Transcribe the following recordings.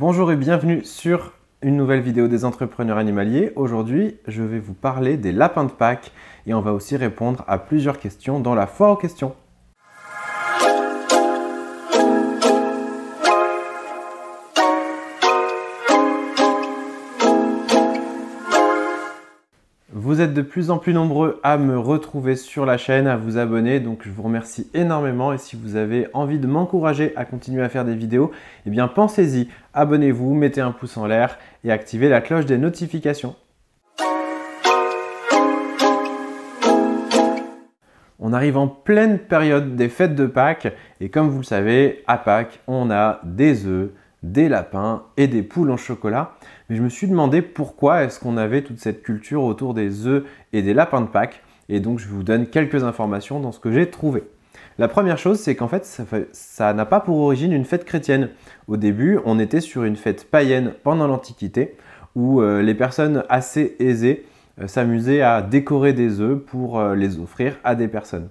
Bonjour et bienvenue sur une nouvelle vidéo des entrepreneurs animaliers. Aujourd'hui, je vais vous parler des lapins de Pâques et on va aussi répondre à plusieurs questions dans la foire aux questions. Vous êtes de plus en plus nombreux à me retrouver sur la chaîne, à vous abonner, donc je vous remercie énormément. Et si vous avez envie de m'encourager à continuer à faire des vidéos, eh bien pensez-y, abonnez-vous, mettez un pouce en l'air et activez la cloche des notifications. On arrive en pleine période des fêtes de Pâques. Et comme vous le savez, à Pâques, on a des œufs, des lapins et des poules en chocolat. Mais je me suis demandé pourquoi est-ce qu'on avait toute cette culture autour des œufs et des lapins de Pâques. Et donc je vous donne quelques informations dans ce que j'ai trouvé. La première chose, c'est qu'en fait, ça n'a pas pour origine une fête chrétienne. Au début, on était sur une fête païenne pendant l'Antiquité, où euh, les personnes assez aisées euh, s'amusaient à décorer des œufs pour euh, les offrir à des personnes.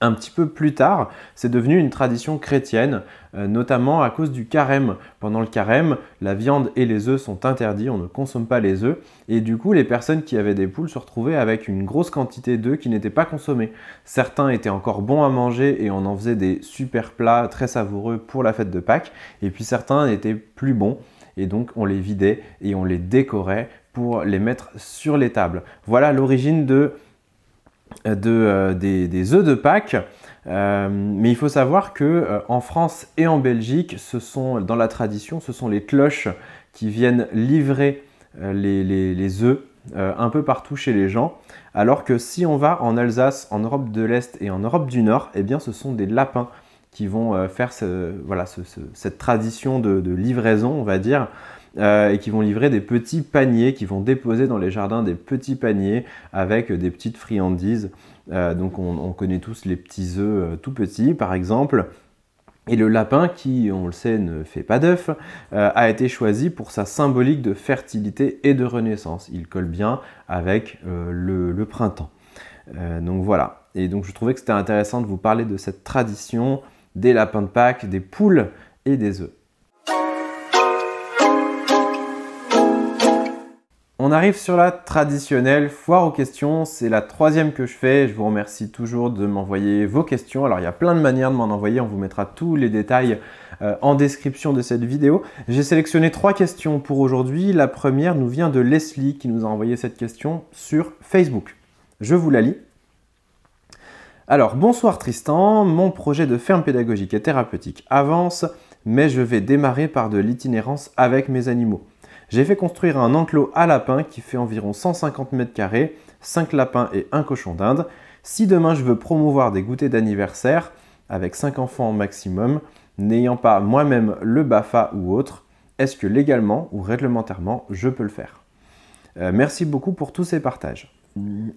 Un petit peu plus tard, c'est devenu une tradition chrétienne, euh, notamment à cause du carême. Pendant le carême, la viande et les œufs sont interdits, on ne consomme pas les œufs, et du coup, les personnes qui avaient des poules se retrouvaient avec une grosse quantité d'œufs qui n'étaient pas consommés. Certains étaient encore bons à manger et on en faisait des super plats très savoureux pour la fête de Pâques, et puis certains étaient plus bons, et donc on les vidait et on les décorait pour les mettre sur les tables. Voilà l'origine de euh, des, œufs de Pâques. Euh, mais il faut savoir que euh, en France et en Belgique, ce sont dans la tradition, ce sont les cloches qui viennent livrer les, les, œufs un peu partout chez les gens. Alors que si on va en Alsace, en Europe de l'Est et en Europe du Nord, eh bien ce sont des lapins qui vont faire voilà, cette tradition de, livraison, on va dire. Euh, et qui vont livrer des petits paniers, qui vont déposer dans les jardins des petits paniers avec des petites friandises. Euh, donc on, connaît tous les petits œufs euh, tout petits par exemple. Et le lapin, qui, on le sait, ne fait pas d'œufs, a été choisi pour sa symbolique de fertilité et de renaissance. Il colle bien avec le, printemps. donc voilà. Et donc je trouvais que c'était intéressant de vous parler de cette tradition des lapins de Pâques, des poules et des œufs. On arrive sur la traditionnelle foire aux questions. C'est la troisième que je fais. Je vous remercie toujours de m'envoyer vos questions. Alors il y a plein de manières de m'en envoyer. On vous mettra tous les détails euh, en description de cette vidéo. J'ai sélectionné trois questions pour aujourd'hui. La première nous vient de Leslie qui nous a envoyé cette question sur Facebook. Je vous la lis. Alors bonsoir Tristan, mon projet de ferme pédagogique et thérapeutique avance, mais je vais démarrer par de l'itinérance avec mes animaux. J'ai fait construire un enclos à lapins qui fait environ 150 mètres carrés, 5 lapins et un cochon d'Inde. Si demain je veux promouvoir des goûters d'anniversaire avec 5 enfants maximum, n'ayant pas moi-même le BAFA ou autre, est-ce que légalement ou réglementairement je peux le faire? Euh, Merci beaucoup pour tous ces partages.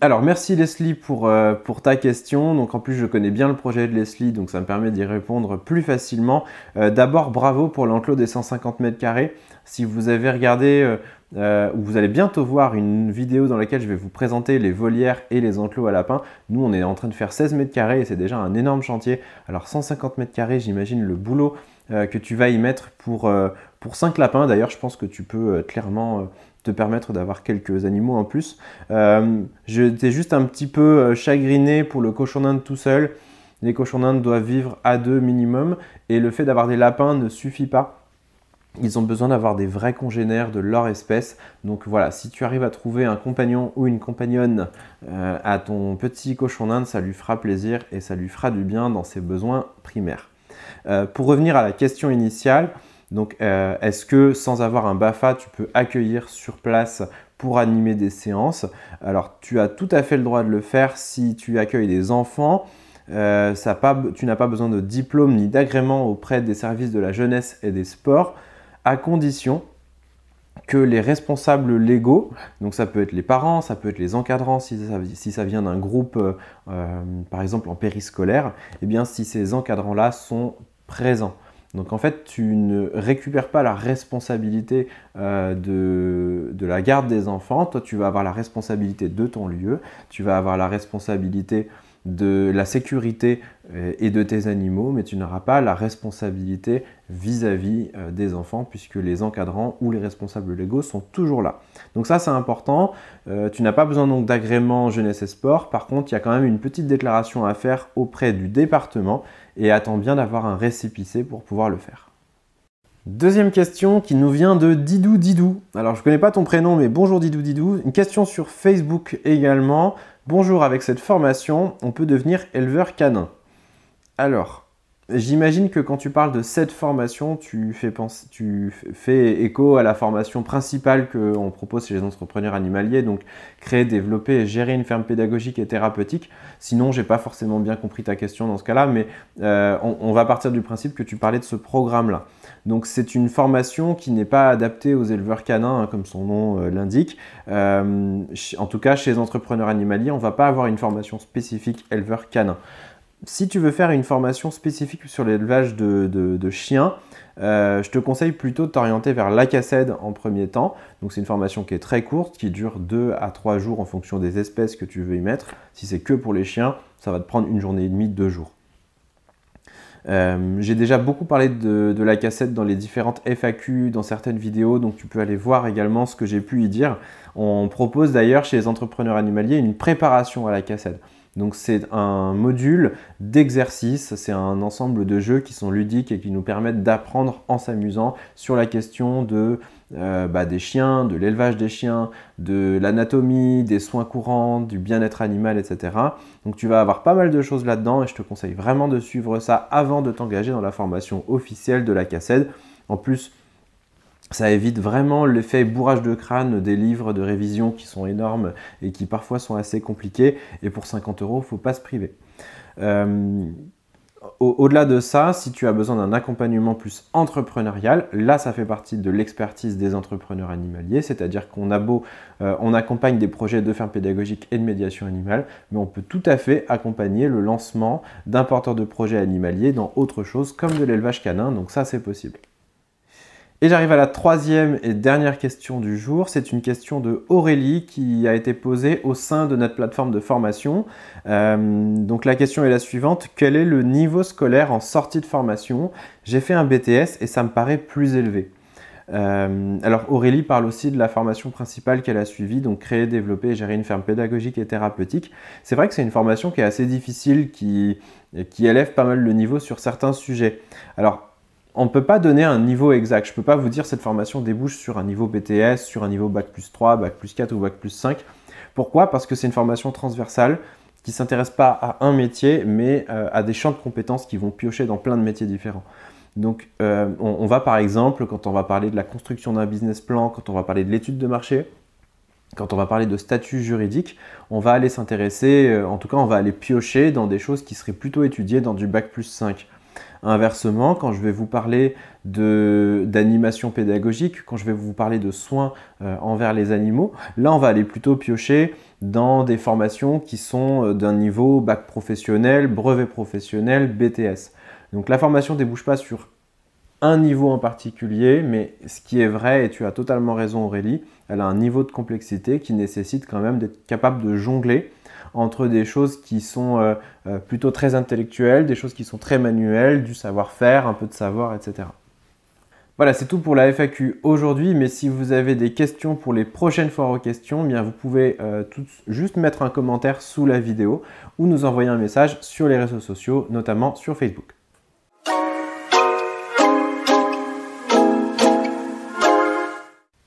Alors merci Leslie pour, euh, pour, ta question. Donc en plus je connais bien le projet de Leslie, donc ça me permet d'y répondre plus facilement. Euh, d'abord bravo pour l'enclos des 150 mètres carrés. Si vous avez regardé euh, ou vous allez bientôt voir une vidéo dans laquelle je vais vous présenter les volières et les enclos à lapins. Nous on est en train de faire 16 mètres carrés et c'est déjà un énorme chantier. Alors 150 mètres carrés, j'imagine le boulot que tu vas y mettre pour, pour 5 lapins. D'ailleurs je pense que tu peux clairement te permettre d'avoir quelques animaux en plus. Euh, J'étais juste un petit peu euh, chagriné pour le cochon d'Inde tout seul. Les cochons d'Inde doivent vivre à deux minimum et le fait d'avoir des lapins ne suffit pas. Ils ont besoin d'avoir des vrais congénères de leur espèce. Donc voilà, si tu arrives à trouver un compagnon ou une compagnonne euh, à ton petit cochon d'Inde, ça lui fera plaisir et ça lui fera du bien dans ses besoins primaires. Pour revenir à la question initiale, donc, euh, est-ce que sans avoir un BAFA, tu peux accueillir sur place pour animer des séances? Alors, tu as tout à fait le droit de le faire si tu accueilles des enfants. Euh, tu n'as pas besoin de diplôme ni d'agrément auprès des services de la jeunesse et des sports, à condition que les responsables légaux, donc ça peut être les parents, ça peut être les encadrants si ça, vient d'un groupe, euh, par exemple en périscolaire, et eh bien si ces encadrants-là sont présents. Donc en fait, tu ne récupères pas la responsabilité euh, de, la garde des enfants. Toi, tu vas avoir la responsabilité de ton lieu, tu vas avoir la responsabilité de la sécurité et de tes animaux, mais tu n'auras pas la responsabilité vis-à-vis euh, des enfants, puisque les encadrants ou les responsables légaux sont toujours là. Donc ça, c'est important. Euh, tu n'as pas besoin donc d'agrément jeunesse et sport. Par contre, il y a quand même une petite déclaration à faire auprès du département et attends bien d'avoir un récépissé pour pouvoir le faire. Deuxième question qui nous vient de Didou Didou. Alors je ne connais pas ton prénom mais bonjour Didou Didou. Une question sur Facebook également. Bonjour, avec cette formation, on peut devenir éleveur canin. Alors, J'imagine que quand tu parles de cette formation, tu fais, écho à la formation principale qu'on propose chez les entrepreneurs animaliers, donc créer, développer et gérer une ferme pédagogique et thérapeutique. Sinon, j'ai pas forcément bien compris ta question dans ce cas-là, mais euh, on, va partir du principe que tu parlais de ce programme-là. Donc, c'est une formation qui n'est pas adaptée aux éleveurs canins, hein, comme son nom euh, l'indique. Euh, en tout cas, chez les entrepreneurs animaliers, on va pas avoir une formation spécifique éleveur canin si tu veux faire une formation spécifique sur l'élevage de, chiens, euh, je te conseille plutôt de t'orienter vers l'ACACED en premier temps. Donc c'est une formation qui est très courte, qui dure 2 à 3 jours en fonction des espèces que tu veux y mettre. Si c'est que pour les chiens, ça va te prendre une journée et demie, deux jours. Euh, j'ai déjà beaucoup parlé de, de la cassette dans les différentes FAQ, dans certaines vidéos, donc tu peux aller voir également ce que j'ai pu y dire. On propose d'ailleurs chez les entrepreneurs animaliers une préparation à la cassette. Donc c'est un module d'exercice, c'est un ensemble de jeux qui sont ludiques et qui nous permettent d'apprendre en s'amusant sur la question euh, bah, des chiens, de l'élevage des chiens, de l'anatomie, des soins courants, du bien-être animal, etc. Donc tu vas avoir pas mal de choses là-dedans et je te conseille vraiment de suivre ça avant de t'engager dans la formation officielle de la CACED. En plus, ça évite vraiment l'effet bourrage de crâne des livres de révision qui sont énormes et qui parfois sont assez compliqués. Et pour 50 euros, faut pas se priver. Euh, au-delà de ça, si tu as besoin d'un accompagnement plus entrepreneurial, là ça fait partie de l'expertise des entrepreneurs animaliers, c'est-à-dire qu'on euh, accompagne des projets de ferme pédagogique et de médiation animale, mais on peut tout à fait accompagner le lancement d'un porteur de projet animalier dans autre chose comme de l'élevage canin, donc ça c'est possible. Et j'arrive à la troisième et dernière question du jour. C'est une question de Aurélie qui a été posée au sein de notre plateforme de formation. Euh, donc la question est la suivante. Quel est le niveau scolaire en sortie de formation? J'ai fait un BTS et ça me paraît plus élevé. Euh, alors Aurélie parle aussi de la formation principale qu'elle a suivie, donc créer, développer et gérer une ferme pédagogique et thérapeutique. C'est vrai que c'est une formation qui est assez difficile, qui, qui élève pas mal le niveau sur certains sujets. Alors on ne peut pas donner un niveau exact. Je ne peux pas vous dire cette formation débouche sur un niveau BTS, sur un niveau Bac plus 3, Bac plus 4 ou Bac plus 5. Pourquoi? Parce que c'est une formation transversale qui ne s'intéresse pas à un métier, mais euh, à des champs de compétences qui vont piocher dans plein de métiers différents. Donc euh, on, va par exemple, quand on va parler de la construction d'un business plan, quand on va parler de l'étude de marché, quand on va parler de statut juridique, on va aller s'intéresser, euh, en tout cas on va aller piocher dans des choses qui seraient plutôt étudiées dans du Bac plus 5. Inversement, quand je vais vous parler d'animation pédagogique, quand je vais vous parler de soins euh, envers les animaux, là on va aller plutôt piocher dans des formations qui sont euh, d'un niveau bac professionnel, brevet professionnel, BTS. Donc la formation ne débouche pas sur un niveau en particulier, mais ce qui est vrai, et tu as totalement raison Aurélie, elle a un niveau de complexité qui nécessite quand même d'être capable de jongler entre des choses qui sont euh, euh, plutôt très intellectuelles, des choses qui sont très manuelles, du savoir-faire, un peu de savoir, etc. Voilà, c'est tout pour la FAQ aujourd'hui, mais si vous avez des questions pour les prochaines foires aux questions, eh bien vous pouvez euh, juste mettre un commentaire sous la vidéo ou nous envoyer un message sur les réseaux sociaux, notamment sur Facebook.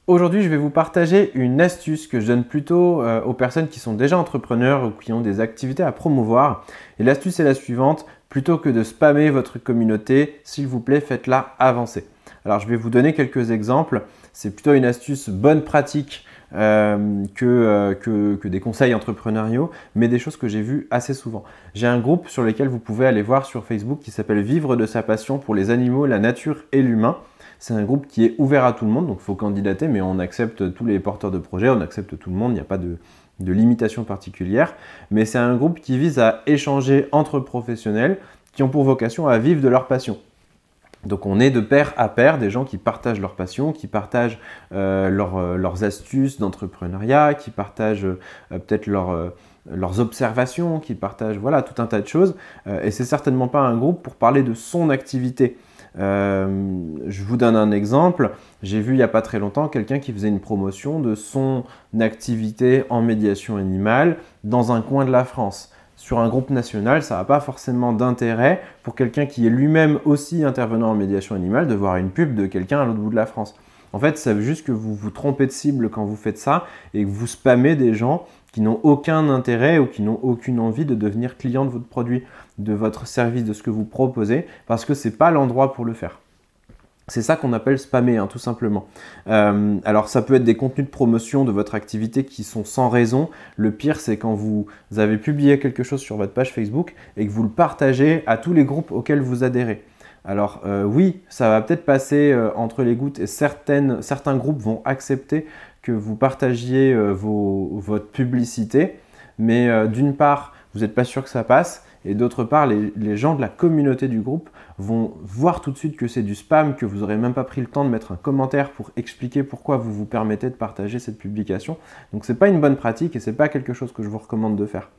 Aujourd'hui, je vais vous partager une astuce que je donne plutôt euh, aux personnes qui sont déjà entrepreneurs ou qui ont des activités à promouvoir. Et l'astuce est la suivante, plutôt que de spammer votre communauté, s'il vous plaît, faites-la avancer. Alors, je vais vous donner quelques exemples. C'est plutôt une astuce bonne pratique euh, euh, que, que, des conseils entrepreneuriaux, mais des choses que j'ai vues assez souvent. J'ai un groupe sur lequel vous pouvez aller voir sur Facebook qui s'appelle Vivre de sa passion pour les animaux, la nature et l'humain. C'est un groupe qui est ouvert à tout le monde, donc il faut candidater, mais on accepte tous les porteurs de projets, on accepte tout le monde, il n'y a pas de, limitation particulière. Mais c'est un groupe qui vise à échanger entre professionnels qui ont pour vocation à vivre de leur passion. Donc on est de pair à pair des gens qui partagent leur passion, qui partagent euh, euh, leurs astuces d'entrepreneuriat, qui partagent euh, peut-être leurs observations, qui partagent voilà tout un tas de choses. et c'est certainement pas un groupe pour parler de son activité. Je vous donne un exemple. J'ai vu il n'y a pas très longtemps quelqu'un qui faisait une promotion de son activité en médiation animale dans un coin de la France sur un groupe national, ça n'a pas forcément d'intérêt pour quelqu'un qui est lui-même aussi intervenant en médiation animale de voir une pub de quelqu'un à l'autre bout de la France. En fait, ça veut juste que vous vous trompez de cible quand vous faites ça et que vous spammez des gens qui n'ont aucun intérêt ou qui n'ont aucune envie de devenir client de votre produit, de votre service, de ce que vous proposez, parce que ce n'est pas l'endroit pour le faire. C'est ça qu'on appelle spammer, hein, tout simplement. Euh, alors ça peut être des contenus de promotion de votre activité qui sont sans raison. Le pire, c'est quand vous avez publié quelque chose sur votre page Facebook et que vous le partagez à tous les groupes auxquels vous adhérez. Alors euh, oui, ça va peut-être passer euh, entre les gouttes et certains groupes vont accepter que vous partagiez votre publicité, mais d'une part, vous n'êtes pas sûr que ça passe, et d'autre part, les, gens de la communauté du groupe vont voir tout de suite que c'est du spam, que vous n'aurez même pas pris le temps de mettre un commentaire pour expliquer pourquoi vous vous permettez de partager cette publication. Donc ce n'est pas une bonne pratique et ce n'est pas quelque chose que je vous recommande de faire.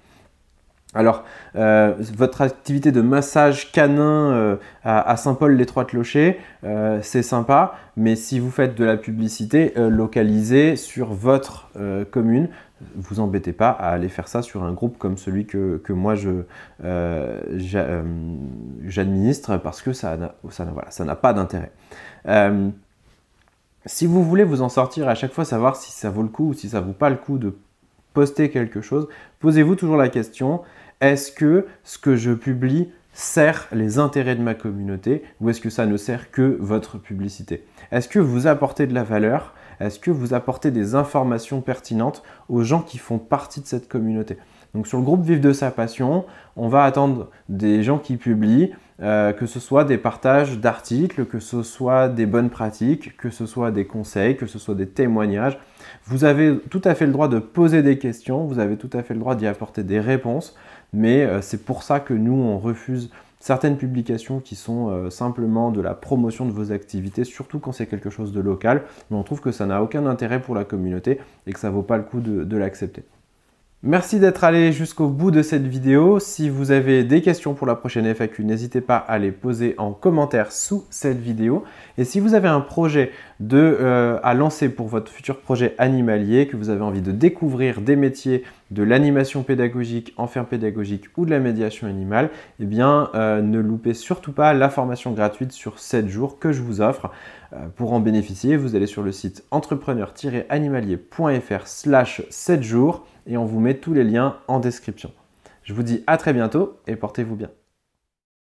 Alors, euh, votre activité de massage canin euh, à, Saint-Paul-les-Trois-Clochers, euh, c'est sympa, mais si vous faites de la publicité localisée sur votre commune, vous embêtez pas à aller faire ça sur un groupe comme celui que, moi j'administre parce que ça n'a ça, pas d'intérêt. si vous voulez vous en sortir à chaque fois, savoir si ça vaut le coup ou si ça vaut pas le coup de poster quelque chose, posez-vous toujours la question, est-ce que ce que je publie sert les intérêts de ma communauté ou est-ce que ça ne sert que votre publicité? Est-ce que vous apportez de la valeur? Est-ce que vous apportez des informations pertinentes aux gens qui font partie de cette communauté? Donc sur le groupe Vive de sa passion, on va attendre des gens qui publient, euh, que ce soit des partages d'articles, que ce soit des bonnes pratiques, que ce soit des conseils, que ce soit des témoignages. Vous avez tout à fait le droit de poser des questions, vous avez tout à fait le droit d'y apporter des réponses, mais euh, c'est pour ça que nous, on refuse certaines publications qui sont euh, simplement de la promotion de vos activités, surtout quand c'est quelque chose de local, mais on trouve que ça n'a aucun intérêt pour la communauté et que ça ne vaut pas le coup de l'accepter. Merci d'être allé jusqu'au bout de cette vidéo. Si vous avez des questions pour la prochaine FAQ, n'hésitez pas à les poser en commentaire sous cette vidéo. Et si vous avez un projet euh, à lancer pour votre futur projet animalier, que vous avez envie de découvrir des métiers de l'animation pédagogique, enferme pédagogique ou de la médiation animale, eh bien euh, ne loupez surtout pas la formation gratuite sur 7 jours que je vous offre. Euh, pour en bénéficier, vous allez sur le site entrepreneur-animalier.fr slash 7 jours et on vous met tous les liens en description. Je vous dis à très bientôt et portez-vous bien.